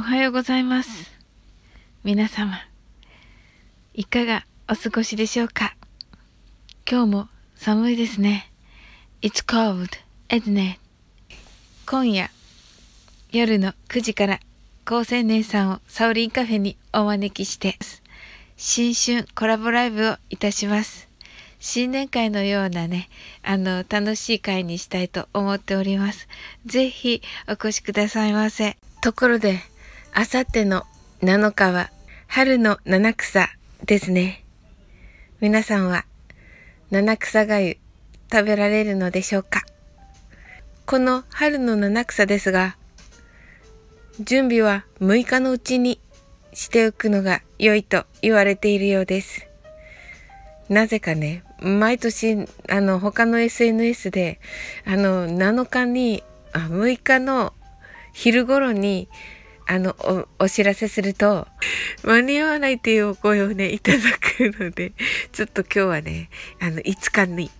おはようございます。皆様、いかがお過ごしでしょうか？今日も寒いですね。It's cold, isn't it? 今夜、夜の9時から高青年さんをサオリンカフェにお招きして、新春コラボライブをいたします。新年会のようなね、あの、楽しい会にしたいと思っております。ぜひお越しくださいませ。ところで、あさっての7日は春の七草ですね。皆さんは七草がゆ食べられるのでしょうか？この春の七草ですが、準備は6日のうちにしておくのが良いと言われているようです。なぜかね、毎年、あの、他の SNS で、あの、7日に、あ6日の昼頃に、あのお、お知らせすると、間に合わないっていうお声をね、いただくので、ちょっと今日はね、あの、5日に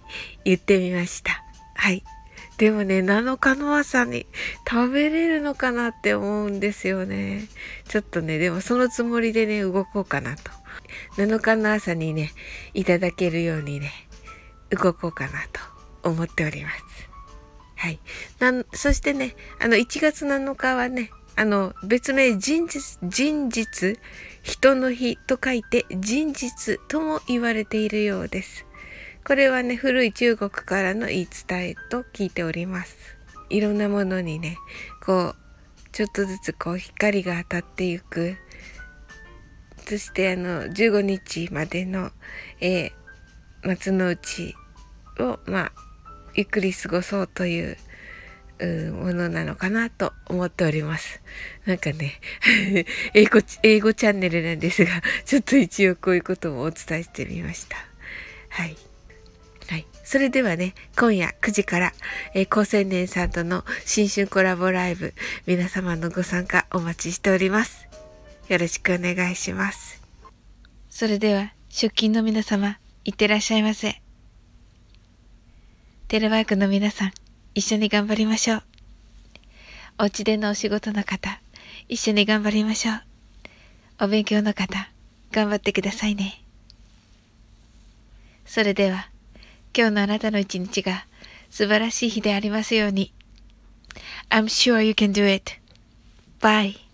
言ってみました。はい。でもね、7日の朝に食べれるのかなって思うんですよね。ちょっとね、でもそのつもりでね、動こうかなと。7日の朝にね、いただけるようにね、動こうかなと思っております。はい。なそしてね、あの、1月7日はね、あの、別名、人日、人日、人の日と書いて、人日とも言われているようです。これはね、古い中国からの言い伝えと聞いております。いろんなものにね、こう、ちょっとずつこう、光が当たっていく。そして、あの、15日までの、えー、松の内を、まあ、ゆっくり過ごそうという、ものなのかなと思っております。なんかね、英語、英語チャンネルなんですが、ちょっと一応こういうこともお伝えしてみました。はい。はい。それではね、今夜9時から、えー、高青年さんとの新春コラボライブ、皆様のご参加お待ちしております。よろしくお願いします。それでは、出勤の皆様、いってらっしゃいませ。テレワークの皆さん、一緒に頑張りましょう。お家でのお仕事の方、一緒に頑張りましょう。お勉強の方、頑張ってくださいね。それでは、今日のあなたの一日が素晴らしい日でありますように。I'm sure you can do it. Bye.